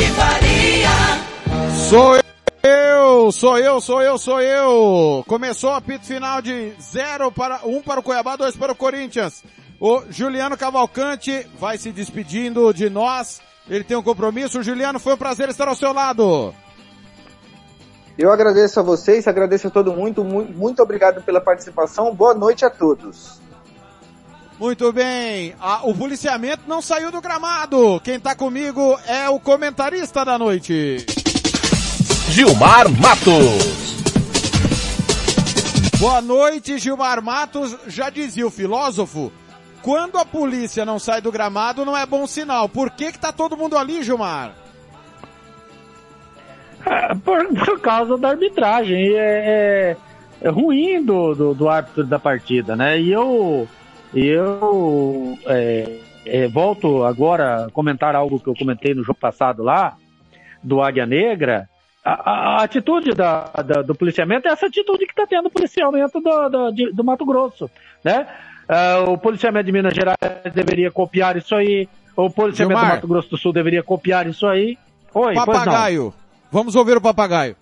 Faria. Sou eu, sou eu, sou eu, sou eu. Começou o apito final de 0 para 1 um para o Cuiabá, 2 para o Corinthians. O Juliano Cavalcante vai se despedindo de nós. Ele tem um compromisso. Juliano, foi um prazer estar ao seu lado. Eu agradeço a vocês, agradeço a todo mundo, muito, muito obrigado pela participação. Boa noite a todos. Muito bem. Ah, o policiamento não saiu do gramado. Quem está comigo é o comentarista da noite. Gilmar Matos. Boa noite, Gilmar Matos. Já dizia o filósofo, quando a polícia não sai do gramado não é bom sinal. Por que que tá todo mundo ali, Gilmar? É, por, por, causa da arbitragem. É, é, é ruim do, do, do, árbitro da partida, né? E eu, eu é, é, volto agora a comentar algo que eu comentei no jogo passado lá, do Águia Negra. A, a, a atitude da, da, do policiamento é essa atitude que está tendo o policiamento do, do, de, do Mato Grosso, né? Uh, o policiamento de Minas Gerais deveria copiar isso aí. O policiamento Gilmar. do Mato Grosso do Sul deveria copiar isso aí. Oi, papagaio. Vamos ouvir o papagaio.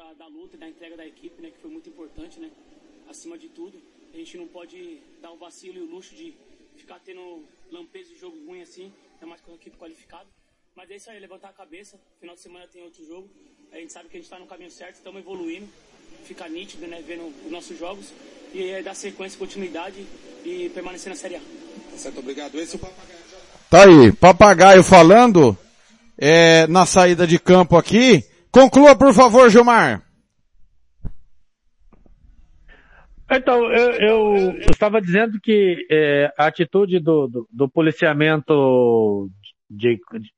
Da, da, luta e da entrega da equipe, né? Que foi muito importante, né? Acima de tudo, a gente não pode dar o vacilo e o luxo de ficar tendo lampejo de jogo ruim assim, é mais com a equipe qualificada. Mas é isso aí, levantar a cabeça. Final de semana tem outro jogo. A gente sabe que a gente está no caminho certo, estamos evoluindo. Fica nítido, né? Vendo os nossos jogos. E é dar sequência, continuidade e permanecer na Série A. Certo, obrigado. Esse é o papagaio. Tá aí, papagaio falando é, na saída de campo aqui. Conclua, por favor, Gilmar. Então, eu, eu, eu estava dizendo que é, a atitude do, do, do policiamento de, de,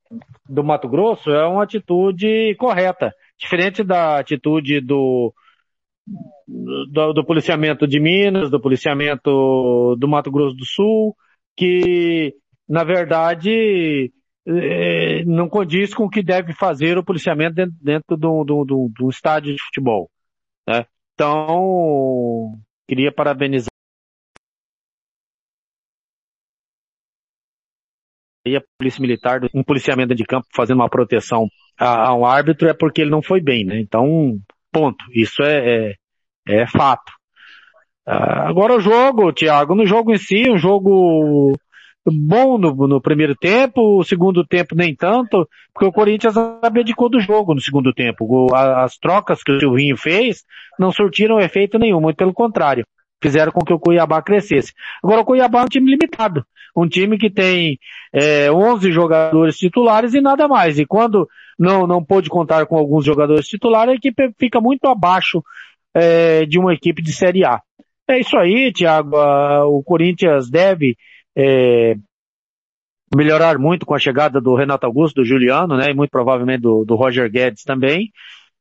do Mato Grosso é uma atitude correta, diferente da atitude do, do, do, policiamento de Minas, do policiamento do Mato Grosso do Sul, que, na verdade, é, não condiz com o que deve fazer o policiamento dentro, dentro do, do, do, do estádio de futebol. Né? Então, queria parabenizar a polícia militar, um policiamento de campo fazendo uma proteção a, a, um árbitro é porque ele não foi bem, né? Então, ponto. Isso é, é, é fato. Uh, agora o jogo, Thiago, no jogo em si, um jogo bom no, no, primeiro tempo, o segundo tempo nem tanto, porque o Corinthians abdicou do jogo no segundo tempo. O, as trocas que o Silvinho fez não surtiram efeito nenhum, muito pelo contrário. Fizeram com que o Cuiabá crescesse. Agora o Cuiabá é um time limitado. Um time que tem é, 11 jogadores titulares e nada mais. E quando não, não pôde contar com alguns jogadores titulares, a equipe fica muito abaixo é, de uma equipe de Série A. É isso aí, Thiago. O Corinthians deve é, melhorar muito com a chegada do Renato Augusto, do Juliano, né, e muito provavelmente do, do Roger Guedes também.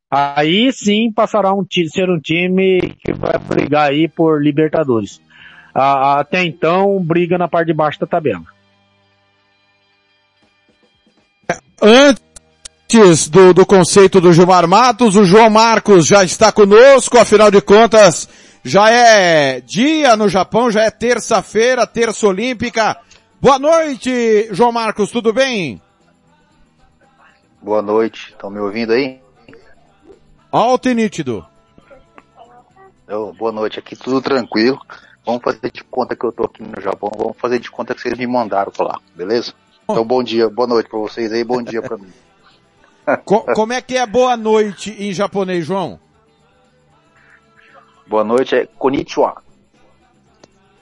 Aí sim passará a um, ser um time que vai brigar aí por Libertadores. até então, briga na parte de baixo da tabela. Antes do, do conceito do Gilmar Matos, o João Marcos já está conosco, afinal de contas, já é dia no Japão, já é terça-feira, terça olímpica. Boa noite, João Marcos, tudo bem? Boa noite, estão me ouvindo aí? Alto e nítido. Eu, boa noite, aqui tudo tranquilo. Vamos fazer de conta que eu tô aqui no Japão, vamos fazer de conta que vocês me mandaram pra lá, beleza? Então bom dia, boa noite pra vocês aí, bom dia pra mim. Co como é que é boa noite em japonês, João? Boa noite é konnichiwa.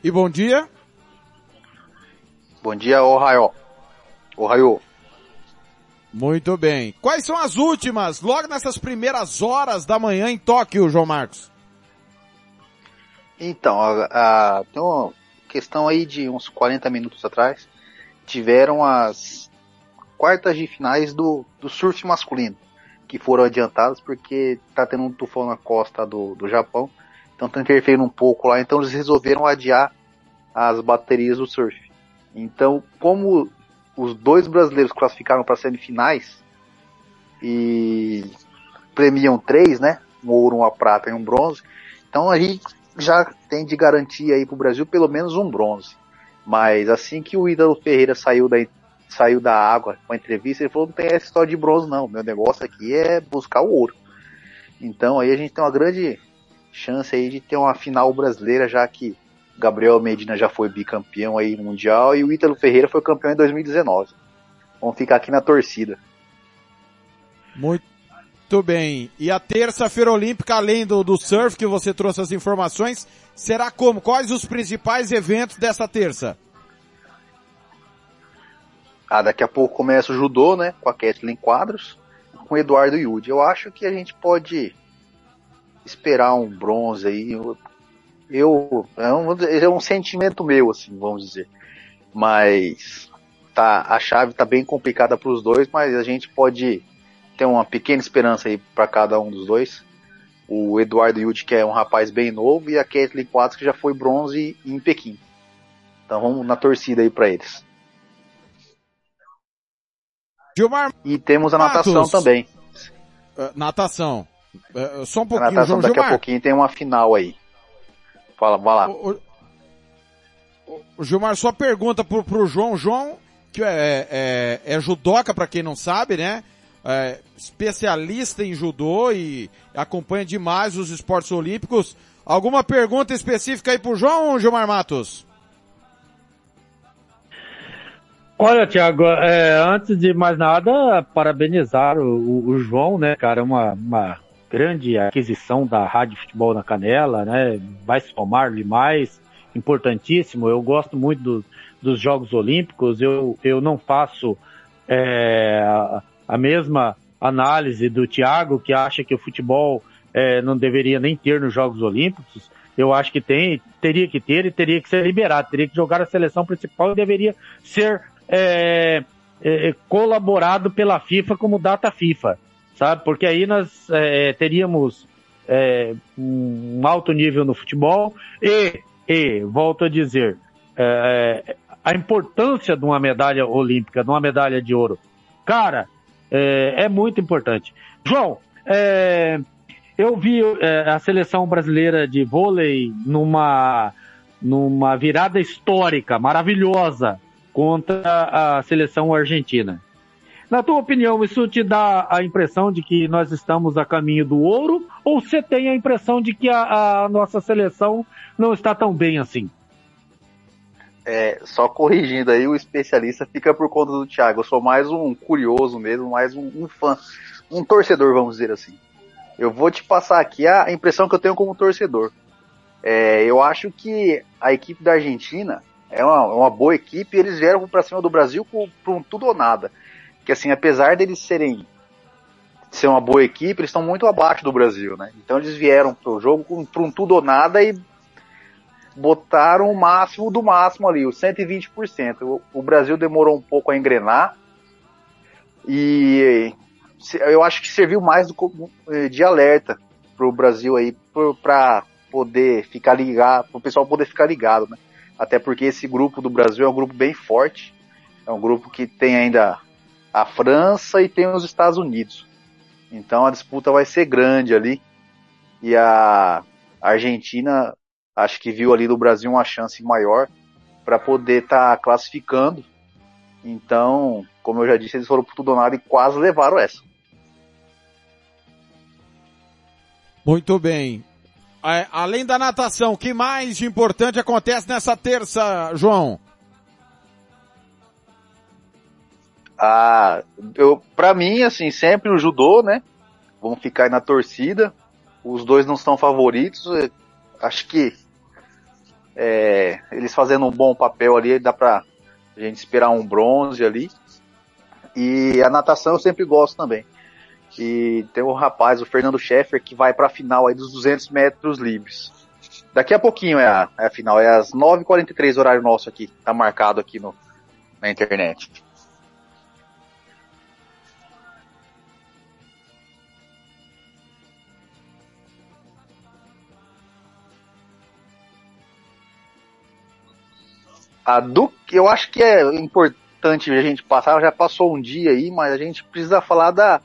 E bom dia? Bom dia, ohayo. Ohayo. Muito bem. Quais são as últimas, logo nessas primeiras horas da manhã em Tóquio, João Marcos? Então, a, a, tem uma questão aí de uns 40 minutos atrás, tiveram as quartas de finais do, do surf masculino, que foram adiantadas porque tá tendo um tufão na costa do, do Japão, então tá interferindo um pouco lá, então eles resolveram adiar as baterias do surf. Então, como os dois brasileiros classificaram para semifinais e premiam três, né? Um ouro, uma prata e um bronze. Então aí já tem de garantia aí pro Brasil pelo menos um bronze. Mas assim que o Ídalo Ferreira saiu da, saiu da água com a entrevista, ele falou, não tem essa história de bronze não, meu negócio aqui é buscar o ouro. Então aí a gente tem uma grande chance aí de ter uma final brasileira, já que Gabriel Medina já foi bicampeão aí no Mundial e o Ítalo Ferreira foi campeão em 2019. Vamos ficar aqui na torcida. Muito bem. E a terça-feira olímpica, além do, do surf que você trouxe as informações, será como? Quais os principais eventos dessa terça? Ah, daqui a pouco começa o judô, né? Com a Kathleen Quadros, com o Eduardo Yudi. Eu acho que a gente pode esperar um bronze aí. Eu, eu é, um, é um sentimento meu, assim, vamos dizer. Mas tá, a chave tá bem complicada para os dois, mas a gente pode ter uma pequena esperança aí para cada um dos dois. O Eduardo Yudi, que é um rapaz bem novo, e a Kathleen Quadros, que já foi bronze em Pequim. Então vamos na torcida aí para eles. Gilmar E temos a natação Matos. também. Uh, natação. Uh, só um pouquinho, natação João daqui Gilmar. a pouquinho tem uma final aí. Fala, vai lá. O, o- o Gilmar, só pergunta pro, pro João. João, que é, é, é judoca, pra quem não sabe, né? É, especialista em judô e acompanha demais os esportes olímpicos. Alguma pergunta específica aí pro João, Gilmar Matos? Olha, Thiago, é, antes de mais nada, parabenizar o, o- o João, né, cara? Uma, uma grande aquisição da Rádio Futebol na Canela, né? Vai somar demais, importantíssimo. Eu gosto muito do- dos Jogos Olímpicos. Eu, eu não faço é, a, mesma análise do Thiago, que acha que o futebol é, não deveria nem ter nos Jogos Olímpicos. Eu acho que tem, teria que ter e teria que ser liberado, teria que jogar a seleção principal e deveria ser é, é, colaborado pela FIFA como data FIFA, sabe? Porque aí nós é, teríamos é, um alto nível no futebol e, e volto a dizer, é, a importância de uma medalha olímpica, de uma medalha de ouro, cara, é, é muito importante. João, é, eu vi é, a seleção brasileira de vôlei numa, numa virada histórica, maravilhosa, contra a seleção argentina. Na tua opinião, isso te dá a impressão de que nós estamos a caminho do ouro ou você tem a impressão de que a, a nossa seleção não está tão bem assim? É, só corrigindo aí, o especialista fica por conta do Thiago. Eu sou mais um curioso mesmo, mais um, um fã, um torcedor, vamos dizer assim. Eu vou te passar aqui a impressão que eu tenho como torcedor. É, eu acho que a equipe da Argentina é uma, uma boa equipe e eles vieram para cima do Brasil por um tudo ou nada. Que assim, apesar deles serem ser uma boa equipe, eles estão muito abaixo do Brasil, né? Então eles vieram pro jogo com, um tudo ou nada e botaram o máximo do máximo ali, o 120%. O, o Brasil demorou um pouco a engrenar e eu acho que serviu mais do, co- de alerta pro Brasil aí para poder ficar ligado, pro pessoal poder ficar ligado, né? Até porque esse grupo do Brasil é um grupo bem forte, é um grupo que tem ainda a França e tem os Estados Unidos. Então a disputa vai ser grande ali. E a Argentina acho que viu ali do Brasil uma chance maior para poder estar classificando. Então, como eu já disse, eles foram por tudo ou nada e quase levaram essa. Muito bem. é, além da natação, o que mais de importante acontece nessa terça, João? Ah, eu, pra mim, assim, sempre o judô, né? Vamos ficar aí na torcida. Os dois não são favoritos. é, Acho que é, eles fazendo um bom papel ali, dá pra a gente esperar um bronze ali. E a natação eu sempre gosto também. E tem um rapaz, o Fernando Scheffer, que vai pra final aí dos 200 metros livres. Daqui a pouquinho é a, é a final, é às 9h43 horário nosso aqui, tá marcado aqui no, na internet. A do eu acho que é importante a gente passar, já passou um dia aí, mas a gente precisa falar da,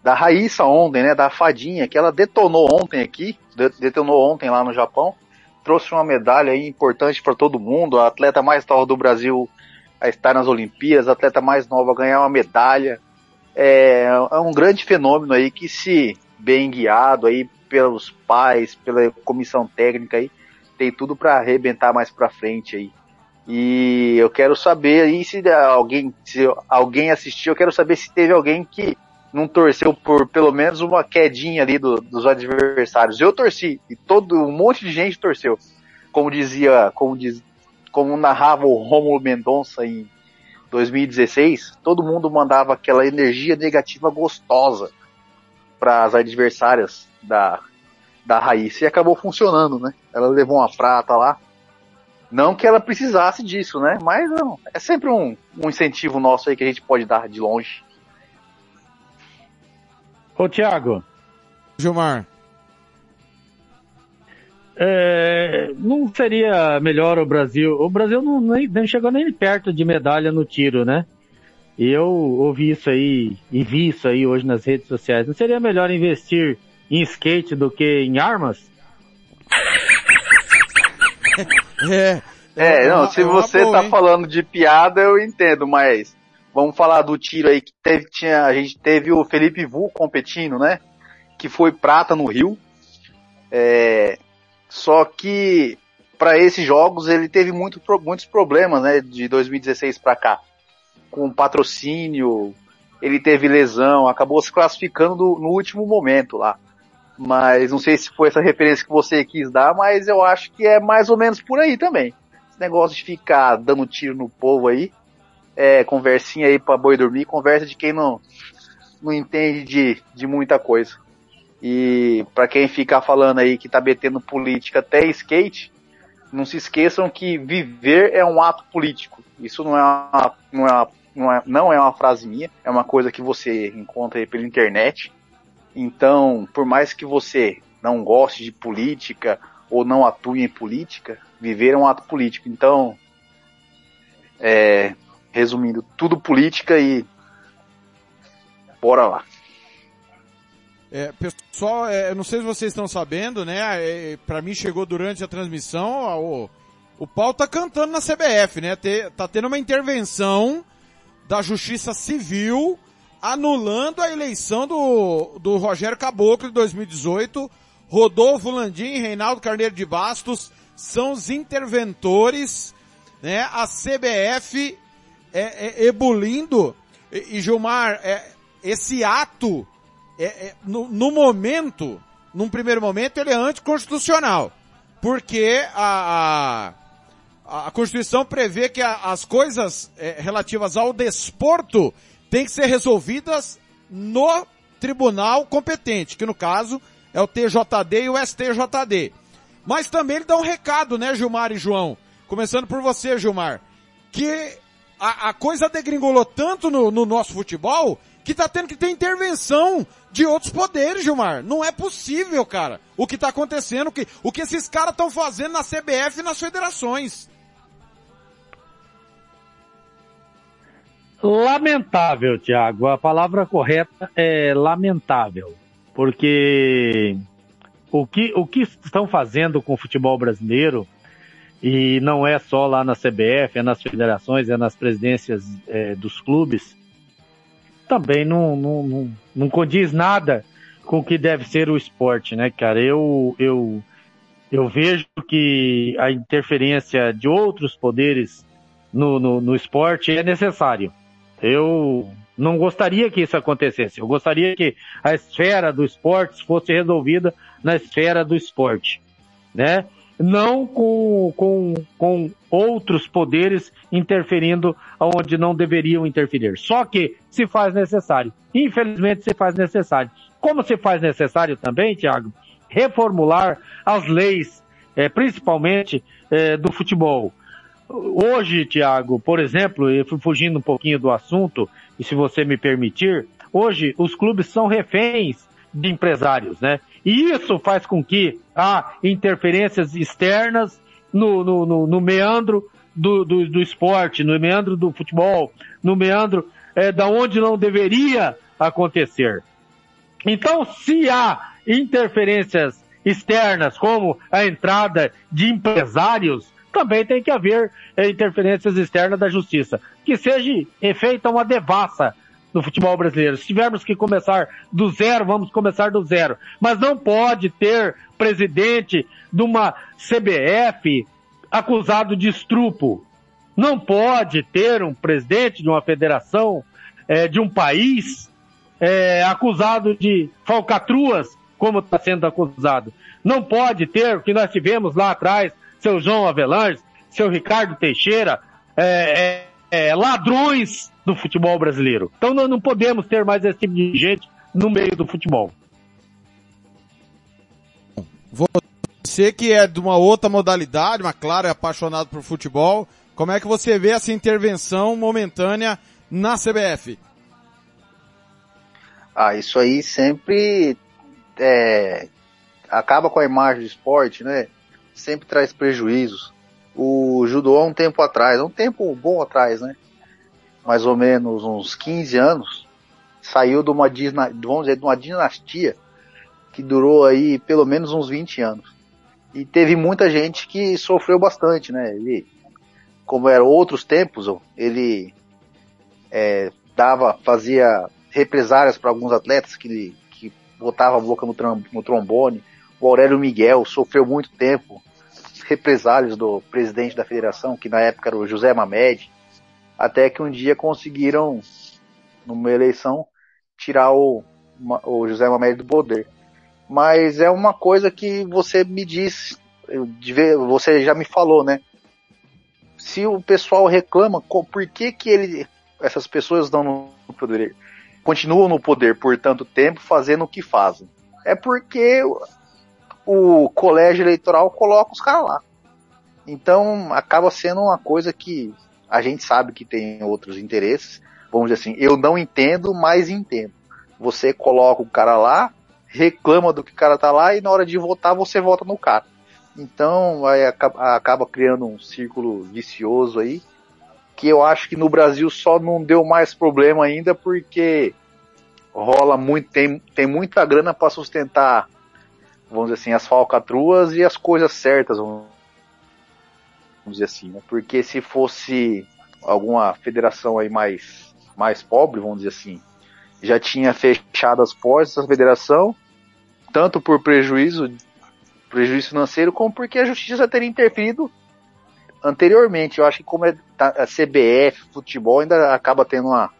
da Raíssa ontem, né? Da fadinha, que ela detonou ontem aqui, de- detonou ontem lá no Japão, trouxe uma medalha aí importante para todo mundo, a atleta mais nova do Brasil a estar nas Olimpíadas, a atleta mais nova a ganhar uma medalha. É, é um grande fenômeno aí que se bem guiado aí pelos pais, pela comissão técnica aí, tem tudo para arrebentar mais para frente aí. E eu quero saber aí se alguém, se alguém assistiu, eu quero saber se teve alguém que não torceu por pelo menos uma quedinha ali do- dos adversários. Eu torci e todo um monte de gente torceu. Como dizia, como diz, como narrava o Romulo Mendonça em 2016, todo mundo mandava aquela energia negativa gostosa para as adversárias da da Raíssa e acabou funcionando, né? Ela levou uma prata lá. Não que ela precisasse disso, né? Mas não, é sempre um, um incentivo nosso aí que a gente pode dar de longe. Ô, Thiago, Gilmar. é, não seria melhor o Brasil? O Brasil não, nem, nem chegou nem perto de medalha no tiro, né? E eu ouvi isso aí e vi isso aí hoje nas redes sociais. Não seria melhor investir em skate do que em armas? É. É, não, uma- se é você boa, tá hein? falando de piada, eu entendo, mas vamos falar do tiro aí que teve, tinha, a gente teve o Felipe Vu competindo, né? Que foi prata no Rio. É, só que para esses jogos ele teve muito, muitos problemas, né? De 2016 para cá, com patrocínio, ele teve lesão, acabou se classificando no último momento lá. Mas não sei se foi essa referência que você quis dar, mas eu acho que é mais ou menos por aí também. Esse negócio de ficar dando tiro no povo aí, é conversinha aí pra boi dormir, conversa de quem não, não entende de, de muita coisa. E pra quem ficar falando aí que tá metendo política até skate, não se esqueçam que viver é um ato político. Isso não é uma, não é uma, não é, não é uma frase minha, é uma coisa que você encontra aí pela internet. Então, por mais que você não goste de política ou não atue em política, viver é um ato político. Então, é, resumindo, tudo política e bora lá. É, pessoal, é, não sei se vocês estão sabendo, né? É, pra mim chegou durante a transmissão, o, o pau tá cantando na CBF, né? Te- tá tendo uma intervenção da Justiça Civil anulando a eleição do, do Rogério Caboclo de 2018. Rodolfo Landim Reinaldo Carneiro de Bastos são os interventores, né? A CBF é, é, ebulindo. E, e Gilmar, é, esse ato é, é, no, no momento, num primeiro momento, ele é anticonstitucional. Porque a, a, a Constituição prevê que a- as coisas é, relativas ao desporto têm que ser resolvidas no tribunal competente, que no caso é o TJD e o STJD. Mas também ele dá um recado, né, Gilmar e João? Começando por você, Gilmar. Que a, a coisa degringolou tanto no, no nosso futebol que tá tendo que ter intervenção de outros poderes, Gilmar. Não é possível, cara. O que tá acontecendo, o que, o que esses caras estão fazendo na CBF e nas federações. Lamentável, Thiago. A palavra correta é lamentável. Porque o que, o que estão fazendo com o futebol brasileiro, e não é só lá na CBF, é nas federações, é nas presidências é, dos clubes, também não, não, não, não condiz nada com o que deve ser o esporte, né, cara? Eu, eu, Eu vejo que a interferência de outros poderes no, no, no esporte é necessário. Eu não gostaria que isso acontecesse. Eu gostaria que a esfera do esporte fosse resolvida na esfera do esporte, né? Não com, com, com outros poderes interferindo onde não deveriam interferir. Só que se faz necessário. Infelizmente se faz necessário. Como se faz necessário também, Tiago, reformular as leis, é, principalmente é, do futebol. Hoje, Tiago, por exemplo, eu fui fugindo um pouquinho do assunto, e se você me permitir, hoje os clubes são reféns de empresários, né? E isso faz com que há interferências externas no, no, no, no meandro do, do, do, esporte, no meandro do futebol, no meandro é, da onde não deveria acontecer. Então, se há interferências externas, como a entrada de empresários, também tem que haver é, interferências externas da justiça. Que seja feita uma devassa no futebol brasileiro. Se tivermos que começar do zero, vamos começar do zero. Mas não pode ter presidente de uma CBF acusado de estrupo. Não pode ter um presidente de uma federação é, de um país é, acusado de falcatruas, como está sendo acusado. Não pode ter o que nós tivemos lá atrás, seu João Avelange, seu Ricardo Teixeira, é, é, é, ladrões do futebol brasileiro. Então nós não podemos ter mais esse tipo de gente no meio do futebol. Você que é de uma outra modalidade, mas claro, é apaixonado por futebol, como é que você vê essa intervenção momentânea na CBF? Ah, isso aí sempre é, acaba com a imagem do esporte, né? Sempre traz prejuízos. O judô há um tempo atrás, um tempo bom atrás, né? Mais ou menos uns 15 anos, saiu de uma, vamos dizer, de uma dinastia que durou aí pelo menos uns 20 anos. E teve muita gente que sofreu bastante, né? Ele, como eram outros tempos, ele é, dava, fazia represárias para alguns atletas que, que botava a boca no, no trombone. O Aurélio Miguel sofreu muito tempo represálios do presidente da federação, que na época era o José Mamed, até que um dia conseguiram, numa eleição, tirar o, o José Mamed do poder. Mas é uma coisa que você me diz, você já me falou, né? Se o pessoal reclama, por que que ele, essas pessoas estão no poder? continuam no poder por tanto tempo fazendo o que fazem? É porque o colégio eleitoral coloca os caras lá. Então acaba sendo uma coisa que a gente sabe que tem outros interesses. Vamos dizer assim, eu não entendo, mas entendo. Você coloca o cara lá, reclama do que o cara tá lá e na hora de votar você vota no cara. Então aí acaba, acaba criando um círculo vicioso aí que eu acho que no Brasil só não deu mais problema ainda porque rola muito, tem, tem muita grana para sustentar, vamos dizer assim, as falcatruas e as coisas certas, vamos dizer assim, né? Porque se fosse alguma federação aí mais, mais pobre, vamos dizer assim, já tinha fechado as portas da federação, tanto por prejuízo, prejuízo financeiro, como porque a justiça teria interferido anteriormente, eu acho que como é tá, a CBF, futebol, ainda acaba tendo uma,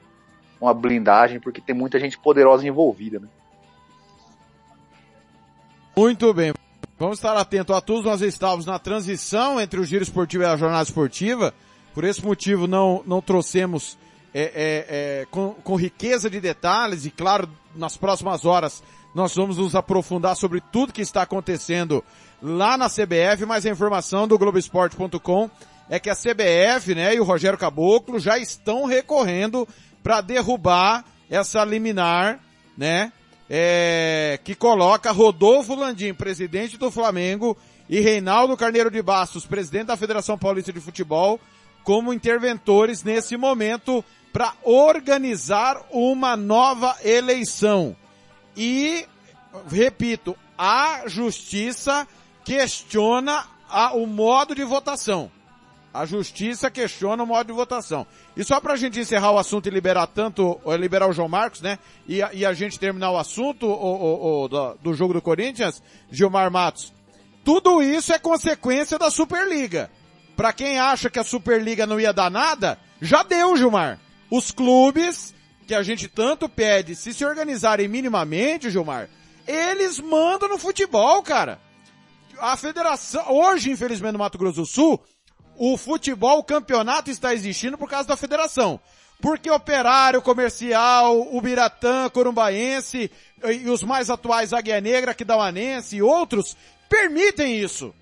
uma blindagem, porque tem muita gente poderosa envolvida, né? Muito bem. Vamos estar atentos a todos. Nós estávamos na transição entre o giro esportivo e a jornada esportiva. Por esse motivo não, não trouxemos é, é, é, com, com riqueza de detalhes e claro, nas próximas horas nós vamos nos aprofundar sobre tudo que está acontecendo lá na CBF, mas a informação do Globoesporte.com é que a CBF, né, e o Rogério Caboclo já estão recorrendo para derrubar essa liminar, né, é, que coloca Rodolfo Landim, presidente do Flamengo, e Reinaldo Carneiro de Bastos, presidente da Federação Paulista de Futebol, como interventores nesse momento para organizar uma nova eleição. E, repito, a justiça questiona a, o modo de votação. A justiça questiona o modo de votação. E só para a gente encerrar o assunto e liberar tanto, liberar o João Marcos, né? E a, e a gente terminar o assunto o, o, o, do, do jogo do Corinthians, Gilmar Matos. tudo isso é consequência da Superliga. Para quem acha que a Superliga não ia dar nada, já deu, Gilmar. Os clubes que a gente tanto pede, se se organizarem minimamente, Gilmar, eles mandam no futebol, cara. A federação, hoje, infelizmente, no Mato Grosso do Sul, o futebol, o campeonato está existindo por causa da federação. Porque Operário, Comercial, o Biratã, Corumbaense e os mais atuais Águia Negra, Quidauanense e outros permitem isso.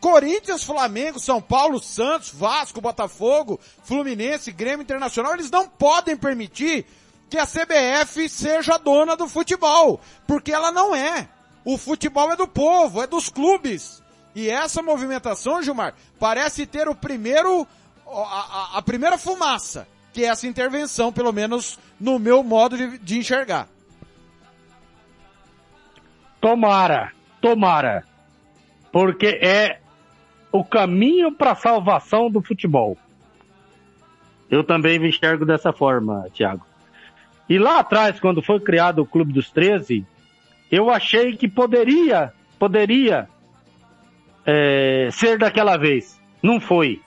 Corinthians, Flamengo, São Paulo, Santos, Vasco, Botafogo, Fluminense, Grêmio Internacional, eles não podem permitir que a CBF seja dona do futebol, porque ela não é. O futebol é do povo, é dos clubes. E essa movimentação, Gilmar, parece ter o primeiro, a, a, a primeira fumaça, que é essa intervenção, pelo menos no meu modo de, de enxergar. Tomara, tomara. Porque é o caminho para a salvação do futebol. Eu também me enxergo dessa forma, Thiago. E lá atrás, quando foi criado o Clube dos 13, eu achei que poderia, poderia é, ser daquela vez. Não foi.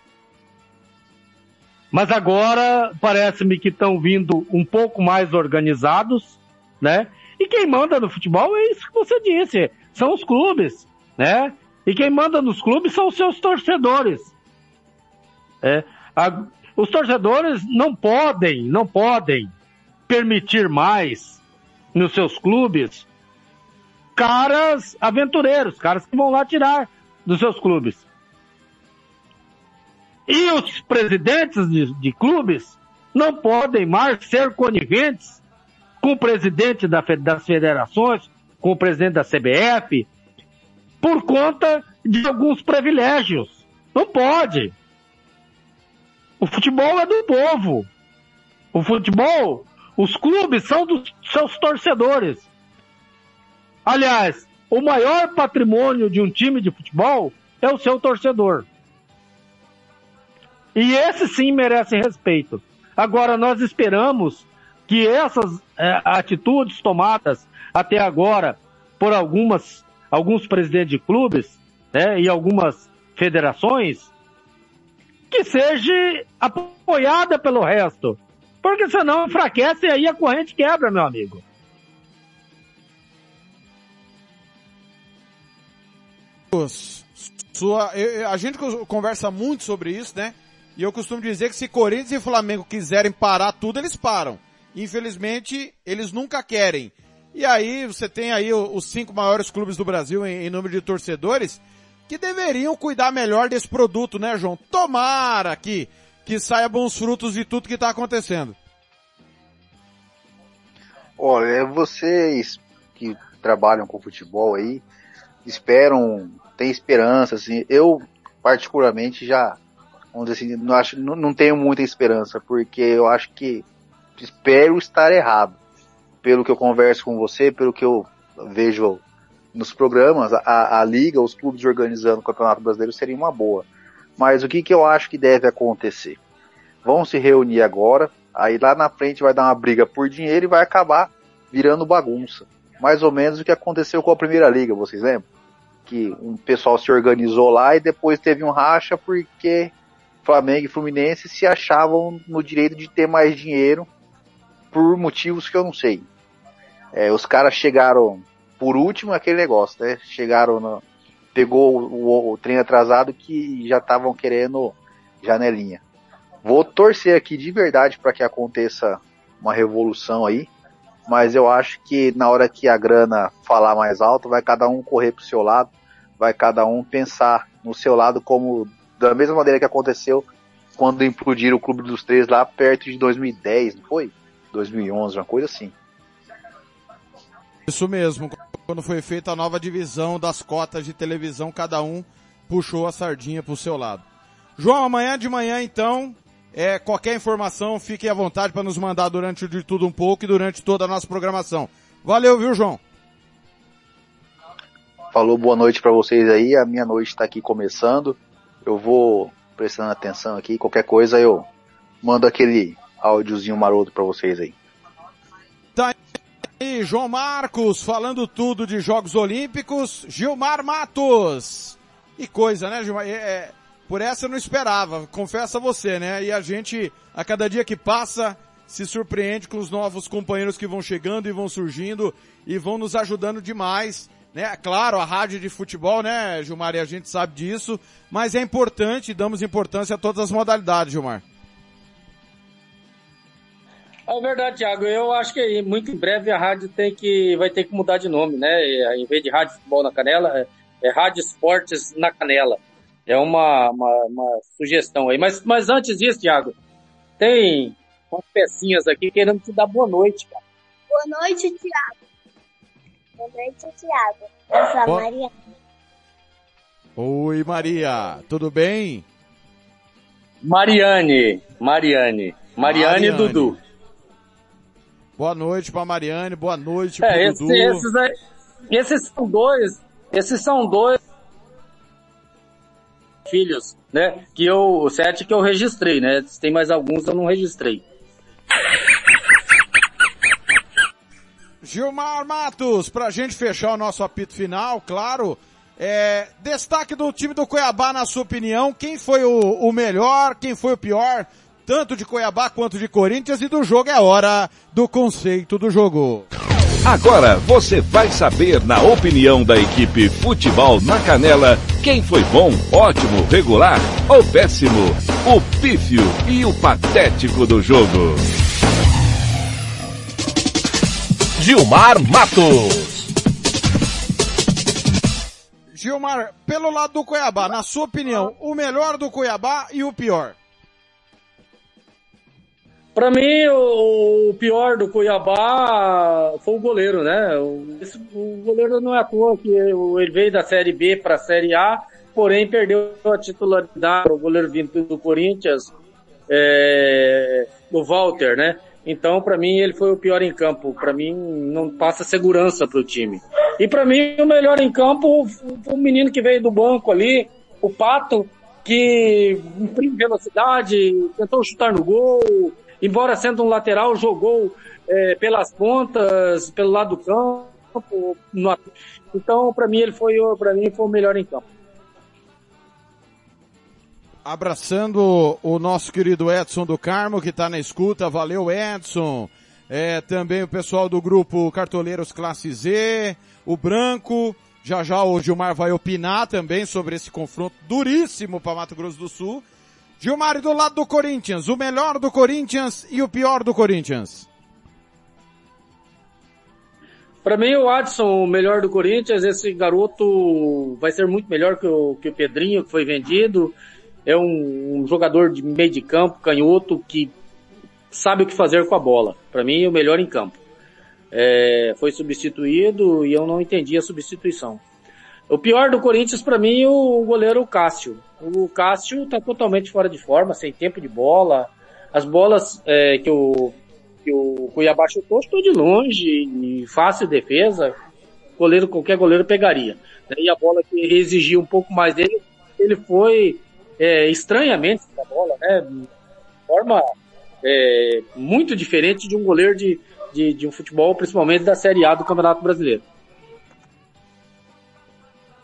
Mas agora parece-me que estão vindo um pouco mais organizados, né? E quem manda no futebol é isso que você disse, são os clubes, né? E quem manda nos clubes são os seus torcedores. É, a, os torcedores não podem, não podem permitir mais nos seus clubes caras aventureiros, caras que vão lá tirar dos seus clubes. E os presidentes de, de clubes não podem mais ser coniventes com o presidente da, das federações, com o presidente da CBF, por conta de alguns privilégios. Não pode. O futebol é do povo. O futebol, os clubes são dos seus torcedores. Aliás, o maior patrimônio de um time de futebol é o seu torcedor. E esse sim merece respeito. Agora, nós esperamos que essas é, atitudes tomadas até agora por algumas alguns presidentes de clubes né, e algumas federações, que seja apoiada pelo resto. Porque senão enfraquece e aí a corrente quebra, meu amigo. Sua, a gente conversa muito sobre isso, né? E eu costumo dizer que se Corinthians e Flamengo quiserem parar tudo, eles param. Infelizmente, eles nunca querem. E aí você tem aí os cinco maiores clubes do Brasil em, em número de torcedores que deveriam cuidar melhor desse produto, né, João? Tomara que, que saia bons frutos de tudo que está acontecendo. Olha, é vocês que trabalham com futebol aí, esperam, tem esperança, assim, eu particularmente já, vamos dizer assim, não, acho, não, não tenho muita esperança, porque eu acho que espero estar errado pelo que eu converso com você, pelo que eu vejo nos programas, a, a liga, os clubes organizando o Campeonato Brasileiro seria uma boa. Mas o que, que eu acho que deve acontecer? Vão se reunir agora, aí lá na frente vai dar uma briga por dinheiro e vai acabar virando bagunça. Mais ou menos o que aconteceu com a Primeira Liga, vocês lembram? Que um pessoal se organizou lá e depois teve um racha porque Flamengo e Fluminense se achavam no direito de ter mais dinheiro por motivos que eu não sei. É, os caras chegaram por último aquele negócio, né? Chegaram no, pegou o, o, trem atrasado que já estavam querendo janelinha. Vou torcer aqui de verdade para que aconteça uma revolução aí, mas eu acho que na hora que a grana falar mais alto, vai cada um correr pro seu lado, vai cada um pensar no seu lado como da mesma maneira que aconteceu quando implodiram o Clube dos Três lá perto de 2010, não foi? 2011, uma coisa assim. Isso mesmo, quando foi feita a nova divisão das cotas de televisão, cada um puxou a sardinha pro seu lado. João, amanhã de manhã então, é, qualquer informação, fique à vontade para nos mandar durante o de tudo um pouco e durante toda a nossa programação. Valeu, viu, João? Falou, boa noite para vocês aí. A minha noite está aqui começando. Eu vou prestando atenção aqui. Qualquer coisa eu mando aquele áudiozinho maroto para vocês aí. Tá aí, João Marcos, falando tudo de Jogos Olímpicos, Gilmar Matos. E coisa, né, Gilmar? É, é, por essa eu não esperava, confesso a você, né? E a gente, a cada dia que passa, se surpreende com os novos companheiros que vão chegando e vão surgindo e vão nos ajudando demais. Né? Claro, a rádio de futebol, né, Gilmar, e a gente sabe disso, mas é importante, damos importância a todas as modalidades, Gilmar. É verdade, Thiago. Eu acho que muito em breve a rádio tem que, vai ter que mudar de nome, né? Em vez de Rádio Futebol na Canela, é, é Rádio Esportes na Canela. É uma, uma, uma, sugestão aí. Mas, mas antes disso, Thiago, tem umas pecinhas aqui querendo te dar boa noite, cara. Boa noite, Thiago. Boa noite, Thiago. Eu sou a Boa- Maria. Oi, Maria, tudo bem? Mariane. Mariane. Mariane, e Dudu. Boa noite pra Mariane, boa noite pro É, esse- Dudu. esses, aí- esses são dois, esses são dois filhos, né? Que eu, sete que eu registrei, né? Tem mais alguns eu não registrei. Gilmar Matos, pra gente fechar o nosso apito final, claro, é, destaque do time do Cuiabá na sua opinião, quem foi o, o melhor, quem foi o pior, tanto de Cuiabá quanto de Corinthians e do jogo é hora do conceito do jogo. Agora você vai saber, na opinião da equipe Futebol na Canela, quem foi bom, ótimo, regular ou péssimo, o pífio e o patético do jogo. Gilmar Matos. Gilmar, pelo lado do Cuiabá, na sua opinião, o melhor do Cuiabá e o pior? Pra mim, o, o pior do Cuiabá foi o goleiro, né? O, o goleiro não é à toa que o- ele veio da Série B para a Série A, porém perdeu a titularidade. O goleiro vindo do Corinthians, é, o Walter, né? Então, pra mim, ele foi o pior em campo. Pra mim, não passa segurança pro time. E pra mim, o melhor em campo foi o menino que veio do banco ali, o Pato, que imprime velocidade, tentou chutar no gol, embora sendo um lateral, jogou é, pelas pontas, pelo lado do campo. no- Então, pra mim, ele foi, pra mim, foi o melhor em campo. Abraçando o nosso querido Edson do Carmo, que está na escuta. Valeu, Edson. É, também o pessoal do grupo Cartoleiros Classe Z, o Branco. Já já o Gilmar vai opinar também sobre esse confronto duríssimo para Mato Grosso do Sul. Gilmar, do lado do Corinthians, o melhor do Corinthians e o pior do Corinthians. Pra mim, o Adson, o melhor do Corinthians, esse garoto vai ser muito melhor que o, que o Pedrinho, que foi vendido. É um, um jogador de meio de campo, canhoto, que sabe o que fazer com a bola. Pra mim, o melhor em campo. É, foi substituído e eu não entendi a substituição. O pior do Corinthians, pra mim, o goleiro Cássio. O Cássio tá totalmente fora de forma, sem tempo de bola. As bolas é, que o que o Cuiabá chutou, chutou de longe, e fácil defesa, goleiro, qualquer goleiro pegaria. E a bola que exigia um pouco mais dele, ele foi é, estranhamente a bola, né? De forma é, muito diferente de um goleiro de, de, de um futebol, principalmente da Série A do Campeonato Brasileiro.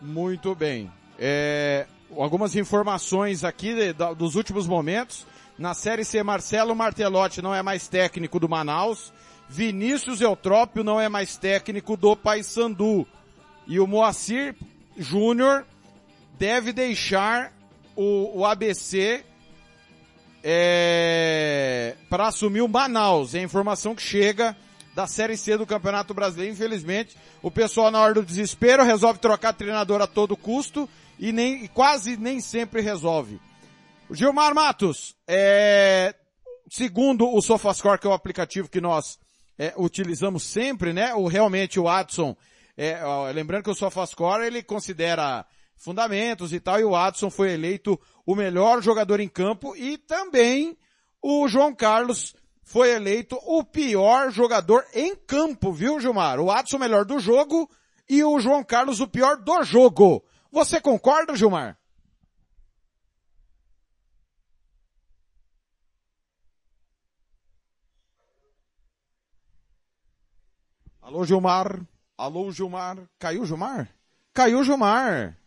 Muito bem. É, algumas informações aqui de- dos últimos momentos. Na Série C, Marcelo Martelotti não é mais técnico do Manaus. Vinícius Eutrópio não é mais técnico do Paysandu. E o Moacir Júnior deve deixar o, o ABC é, para assumir o Manaus. É a informação que chega da Série C do Campeonato Brasileiro. Infelizmente, o pessoal na hora do desespero resolve trocar treinador a todo custo e nem e quase nem sempre resolve. Gilmar Matos, é, segundo o SofaScore, que é o aplicativo que nós é, utilizamos sempre, né? O realmente o Adson, é, ó, lembrando que o SofaScore ele considera fundamentos e tal, e o Adson foi eleito o melhor jogador em campo e também o João Carlos foi eleito o pior jogador em campo, viu, Gilmar? O Adson melhor do jogo e o João Carlos o pior do jogo. Você concorda, Gilmar? Alô, Gilmar. Alô, Gilmar. Caiu Gilmar? Caiu Gilmar.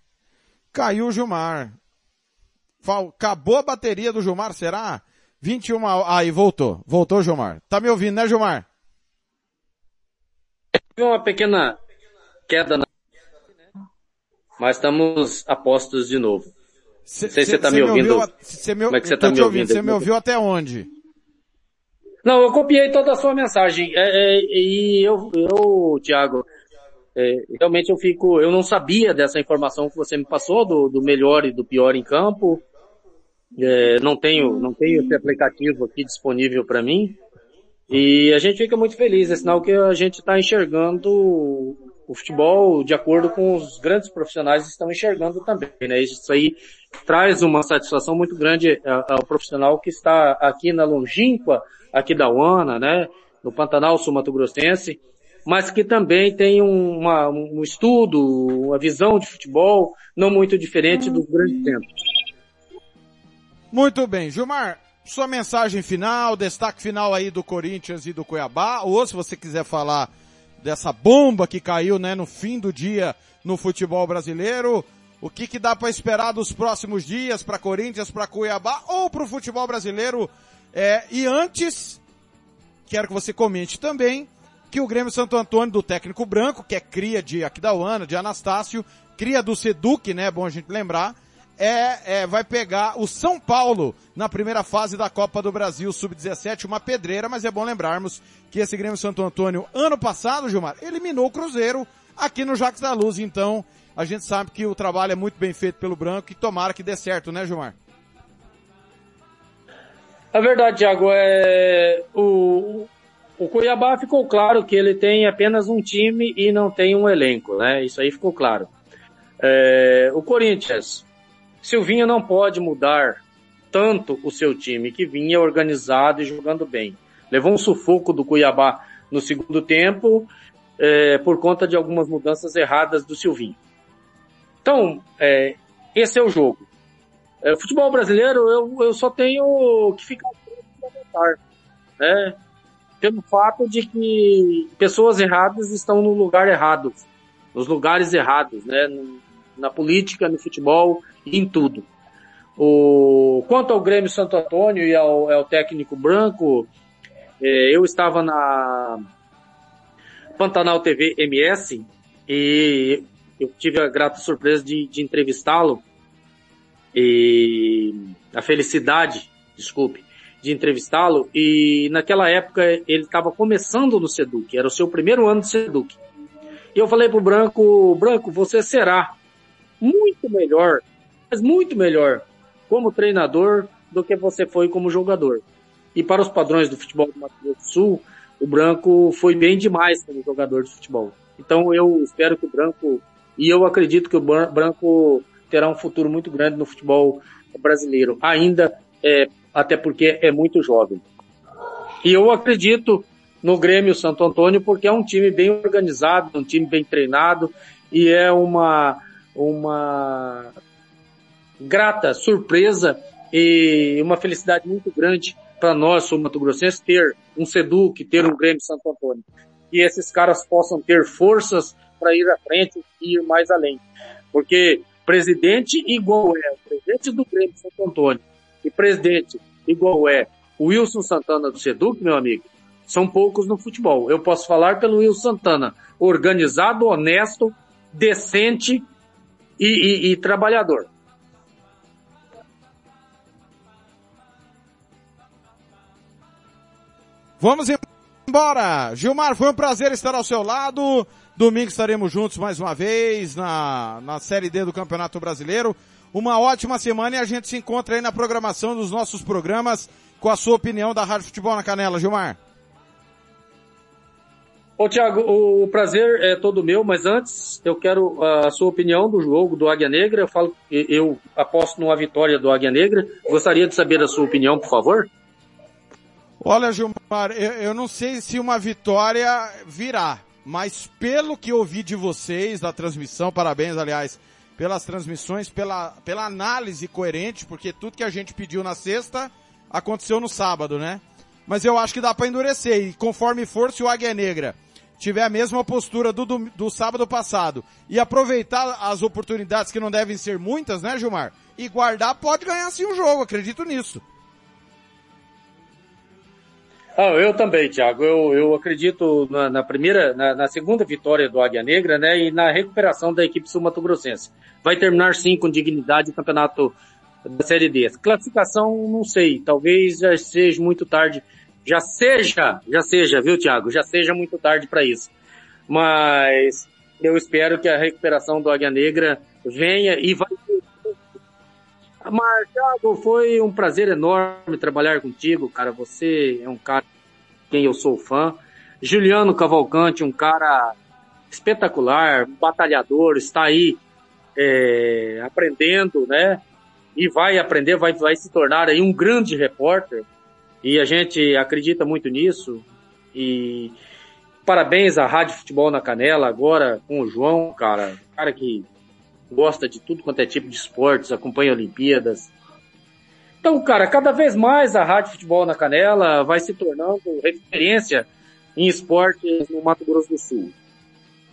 Caiu Gilmar. Fal- Acabou a bateria do Gilmar, será? 21 a- Aí, voltou. Voltou, Gilmar. Tá me ouvindo, né, Gilmar? Tive uma pequena queda na... Mas estamos a postos de novo. Cê, Não sei se cê- você tá me ouvindo. ouviu a- cê me, Como é que você tá me ouvindo? Você me ouviu até onde? Não, eu copiei toda a sua mensagem. É, é, e eu, eu Tiago, é, realmente eu fico, eu não sabia dessa informação que você me passou, do, do melhor e do pior em campo. É, não tenho, não tenho esse aplicativo aqui disponível para mim. E a gente fica muito feliz, é sinal que a gente está enxergando o futebol de acordo com os grandes profissionais estão enxergando também, né? Isso aí traz uma satisfação muito grande a- ao profissional que está aqui na longínqua, aqui da UANA, né? No Pantanal Sul Mato Grossense, mas que também tem um- uma, um estudo, uma visão de futebol não muito diferente dos grandes centros. Muito bem. Gilmar, sua mensagem final, destaque final aí do Corinthians e do Cuiabá, ou se você quiser falar dessa bomba que caiu, né, no fim do dia no futebol brasileiro, o que que dá para esperar dos próximos dias para Corinthians, para Cuiabá ou para o futebol brasileiro? É, e antes, quero que você comente também que o Grêmio Santo Antônio do técnico branco, que é cria de Aquidauana, de Anastácio, cria do Seduc, né, é bom a gente lembrar, é, é, vai pegar o São Paulo na primeira fase da Copa do Brasil Sub-17, uma pedreira, mas é bom lembrarmos que esse Grêmio Santo Antônio, ano passado, Gilmar, eliminou o Cruzeiro aqui no Jacques da Luz, então a gente sabe que o trabalho é muito bem feito pelo Branco e tomara que dê certo, né, Gilmar? A verdade, Thiago, é o, o Cuiabá ficou claro que ele tem apenas um time e não tem um elenco, né? Isso aí ficou claro. É, o Corinthians, Silvinho não pode mudar tanto o seu time, que vinha organizado e jogando bem. Levou um sufoco do Cuiabá no segundo tempo, é, por conta de algumas mudanças erradas do Silvinho. Então, é, esse é o jogo. É, futebol brasileiro, eu, eu só tenho que ficar comentar, né? Pelo fato de que pessoas erradas estão no lugar errado, nos lugares errados, né? Na política, no futebol em tudo. O, quanto ao Grêmio Santo Antônio e ao, ao técnico branco, eh, eu estava na Pantanal TV MS e eu tive a grata surpresa de, de entrevistá-lo e a felicidade, desculpe, de entrevistá-lo e naquela época ele estava começando no Seduc, era o seu primeiro ano de Seduc. E eu falei pro Branco, Branco, você será muito melhor, mas muito melhor como treinador do que você foi como jogador. E para os padrões do futebol do Mato Grosso do Sul, o Branco foi bem demais como jogador de futebol. Então eu espero que o Branco, e eu acredito que o Bran- Branco terá um futuro muito grande no futebol brasileiro, ainda é, até porque é muito jovem. E eu acredito no Grêmio Santo Antônio porque é um time bem organizado, um time bem treinado e é uma uma grata surpresa e uma felicidade muito grande para nós, sul Mato Grossense, ter um Seduc, ter um Grêmio Santo Antônio. E esses caras possam ter forças para ir à frente e ir mais além. Porque presidente igual é o presidente do Grêmio Santo Antônio e presidente igual é o Wilson Santana do Seduc, meu amigo, são poucos no futebol. Eu posso falar pelo Wilson Santana, organizado, honesto, decente e, e- e trabalhador. Vamos embora! Gilmar, foi um prazer estar ao seu lado. Domingo estaremos juntos mais uma vez na, na Série D do Campeonato Brasileiro. Uma ótima semana e a gente se encontra aí na programação dos nossos programas com a sua opinião da Rádio Futebol na Canela, Gilmar. Ô Thiago, o prazer é todo meu, mas antes eu quero a sua opinião do jogo do Águia Negra. Eu falo, eu aposto numa vitória do Águia Negra. Gostaria de saber a sua opinião, por favor. Olha, Gilmar, eu, eu não sei se uma vitória virá, mas pelo que ouvi de vocês da transmissão, parabéns, aliás, pelas transmissões, pela, pela análise coerente, porque tudo que a gente pediu na sexta aconteceu no sábado, né? Mas eu acho que dá para endurecer, e conforme for, se o Águia Negra tiver a mesma postura do, do, do sábado passado e aproveitar as oportunidades que não devem ser muitas, né, Gilmar? E guardar, pode ganhar sim o jogo, acredito nisso. Ah, eu também, Thiago. Eu, eu acredito na, na primeira, na, na, segunda vitória do Águia Negra, né, e na recuperação da equipe sul-mato-grossense. Vai terminar sim com dignidade o campeonato da Série D. Classificação, não sei, talvez já seja muito tarde. Já seja, já seja, viu, Thiago? Já seja muito tarde para isso. Mas eu espero que a recuperação do Águia Negra venha e vai Marcelo, foi um prazer enorme trabalhar contigo, cara. Você é um cara quem eu sou fã. Juliano Cavalcante, um cara espetacular, batalhador, está aí é, aprendendo, né? E vai aprender, vai, vai se tornar aí um grande repórter. E a gente acredita muito nisso. E parabéns à Rádio Futebol na Canela agora com o João, cara. Cara que gosta de tudo quanto é tipo de esportes, acompanha Olimpíadas. Então, cara, cada vez mais a Rádio Futebol na Canela vai se tornando referência em esportes no Mato Grosso do Sul.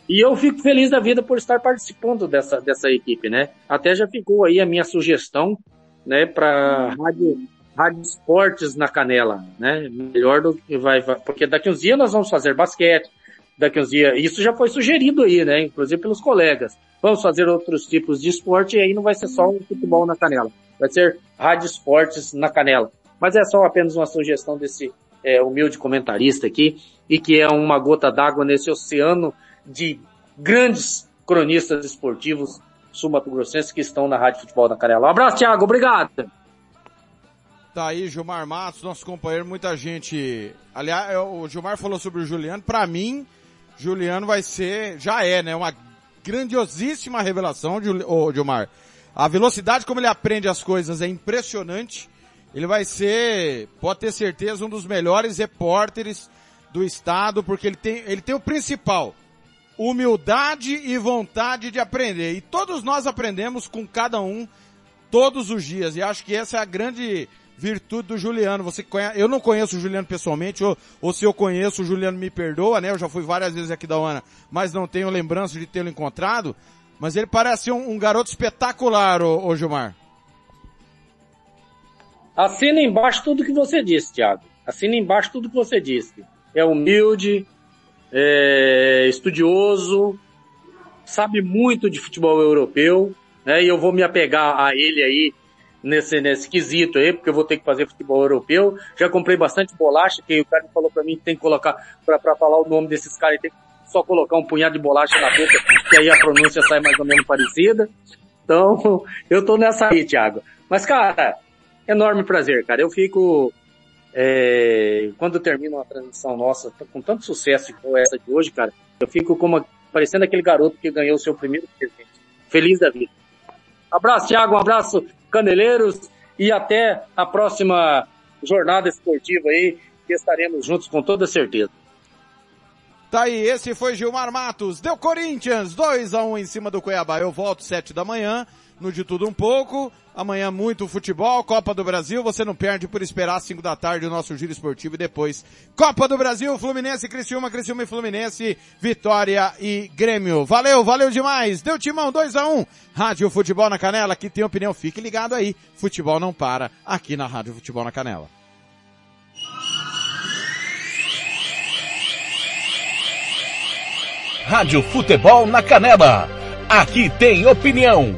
E eu fico feliz da vida por estar participando dessa, dessa equipe, né? Até já ficou aí a minha sugestão, né, para rádio, rádio esportes na Canela, né? Melhor do que vai, vai, porque daqui uns dias nós vamos fazer basquete, daqui uns dias, isso já foi sugerido aí, né? Inclusive pelos colegas. Vamos fazer outros tipos de esporte e aí não vai ser só um futebol na canela. Vai ser rádio esportes na canela. Mas é só apenas uma sugestão desse é, humilde comentarista aqui e que é uma gota d'água nesse oceano de grandes cronistas esportivos sul-mato-grossenses que estão na Rádio Futebol na Canela. Um abraço, Thiago. Obrigado. Tá aí, Gilmar Matos, nosso companheiro, muita gente. Aliás, o Gilmar falou sobre o Juliano. Para mim, Juliano vai ser, já é, né? Uma grandiosíssima revelação, Gilmar. A velocidade como ele aprende as coisas é impressionante. Ele vai ser, pode ter certeza, um dos melhores repórteres do estado, porque ele tem, ele tem o principal, humildade e vontade de aprender. E todos nós aprendemos com cada um todos os dias. E acho que essa é a grande virtude do Juliano. Você conhece, eu não conheço o Juliano pessoalmente, ou, ou se eu conheço, o Juliano me perdoa, né? Eu já fui várias vezes aqui da Ana, mas não tenho lembrança de tê-lo encontrado. Mas ele parece um, um garoto espetacular, ô, ô Gilmar. Assina embaixo tudo que você disse, Thiago. Assina embaixo tudo que você disse. É humilde, é estudioso, sabe muito de futebol europeu, né? E eu vou me apegar a ele aí nesse, nesse quesito aí, porque eu vou ter que fazer futebol europeu. Já comprei bastante bolacha, que o cara falou para mim que tem que colocar, para falar o nome desses caras, tem que só colocar um punhado de bolacha na boca, que aí a pronúncia sai mais ou menos parecida. Então, eu tô nessa aí, Thiago. Mas, cara, enorme prazer, cara. Eu fico, é, quando termina uma transmissão nossa, com tanto sucesso como essa de hoje, cara, eu fico como, parecendo aquele garoto que ganhou o seu primeiro presente. Feliz da vida. Abraço, Thiago, um abraço Caneleiros e até a próxima jornada esportiva aí, que estaremos juntos com toda certeza. Tá aí, esse foi Gilmar Matos, deu Corinthians, 2 a 1 um em cima do Cuiabá. Eu volto sete da manhã, no De Tudo Um Pouco. Amanhã muito futebol, Copa do Brasil, você não perde por esperar 5 da tarde o nosso giro esportivo e depois Copa do Brasil, Fluminense, Criciúma, Criciúma e Fluminense, Vitória e Grêmio. Valeu, valeu demais. Deu timão 2 a 1 um. Rádio Futebol na Canela, que tem opinião, fique ligado aí. Futebol não para aqui na Rádio Futebol na Canela. Rádio Futebol na Canela. Aqui tem opinião.